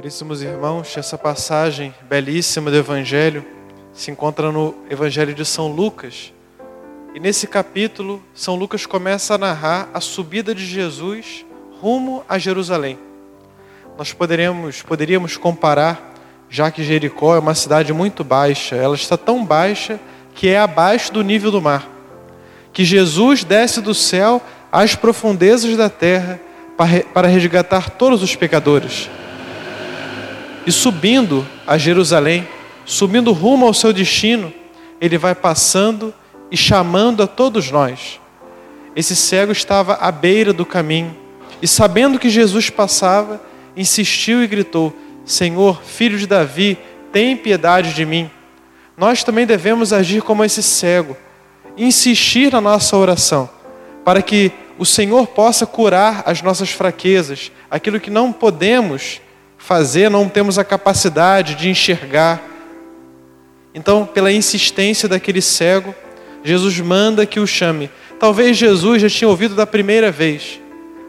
Caríssimos irmãos, essa passagem belíssima do Evangelho se encontra no Evangelho de São Lucas. E nesse capítulo, São Lucas começa a narrar a subida de Jesus rumo a Jerusalém. Nós poderíamos, poderíamos comparar, já que Jericó é uma cidade muito baixa, ela está tão baixa que é abaixo do nível do mar. Que Jesus desce do céu às profundezas da terra para resgatar todos os pecadores e subindo a Jerusalém, subindo rumo ao seu destino, ele vai passando e chamando a todos nós. Esse cego estava à beira do caminho e, sabendo que Jesus passava, insistiu e gritou: Senhor, filho de Davi, tem piedade de mim. Nós também devemos agir como esse cego, insistir na nossa oração, para que o Senhor possa curar as nossas fraquezas, aquilo que não podemos fazer, não temos a capacidade de enxergar. Então, pela insistência daquele cego, Jesus manda que o chame. Talvez Jesus já tinha ouvido da primeira vez,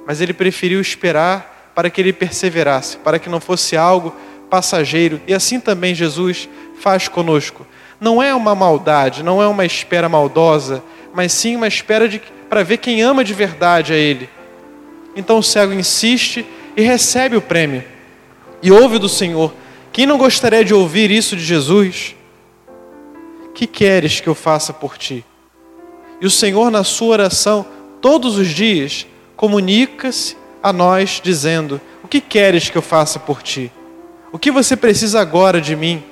mas ele preferiu esperar para que ele perseverasse, para que não fosse algo passageiro. E assim também Jesus faz conosco. Não é uma maldade, não é uma espera maldosa, mas sim uma espera para ver quem ama de verdade a Ele. Então o cego insiste e recebe o prêmio e ouve do Senhor. Quem não gostaria de ouvir isso de Jesus? Que queres que eu faça por ti? E o Senhor, na sua oração, todos os dias, comunica-se a nós, dizendo: O que queres que eu faça por ti? O que você precisa agora de mim?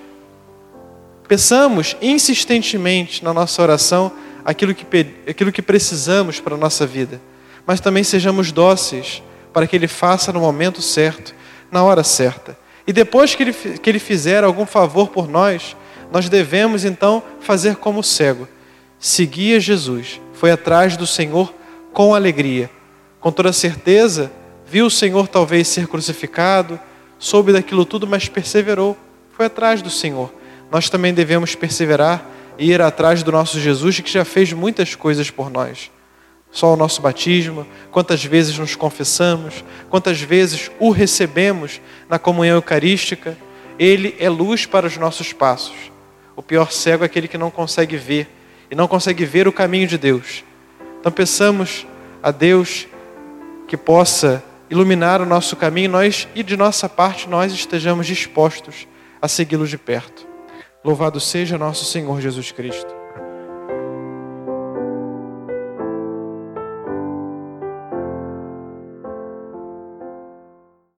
Peçamos insistentemente na nossa oração aquilo que, aquilo que precisamos para a nossa vida, mas também sejamos dóceis para que Ele faça no momento certo na hora certa. E depois que ele, que ele fizer algum favor por nós, nós devemos então fazer como o cego: seguir Jesus. Foi atrás do Senhor com alegria. Com toda certeza, viu o Senhor talvez ser crucificado, soube daquilo tudo, mas perseverou. Foi atrás do Senhor. Nós também devemos perseverar e ir atrás do nosso Jesus, que já fez muitas coisas por nós só o nosso batismo, quantas vezes nos confessamos, quantas vezes o recebemos na comunhão eucarística. Ele é luz para os nossos passos. O pior cego é aquele que não consegue ver e não consegue ver o caminho de Deus. Então peçamos a Deus que possa iluminar o nosso caminho nós e de nossa parte nós estejamos dispostos a segui-lo de perto. Louvado seja nosso Senhor Jesus Cristo.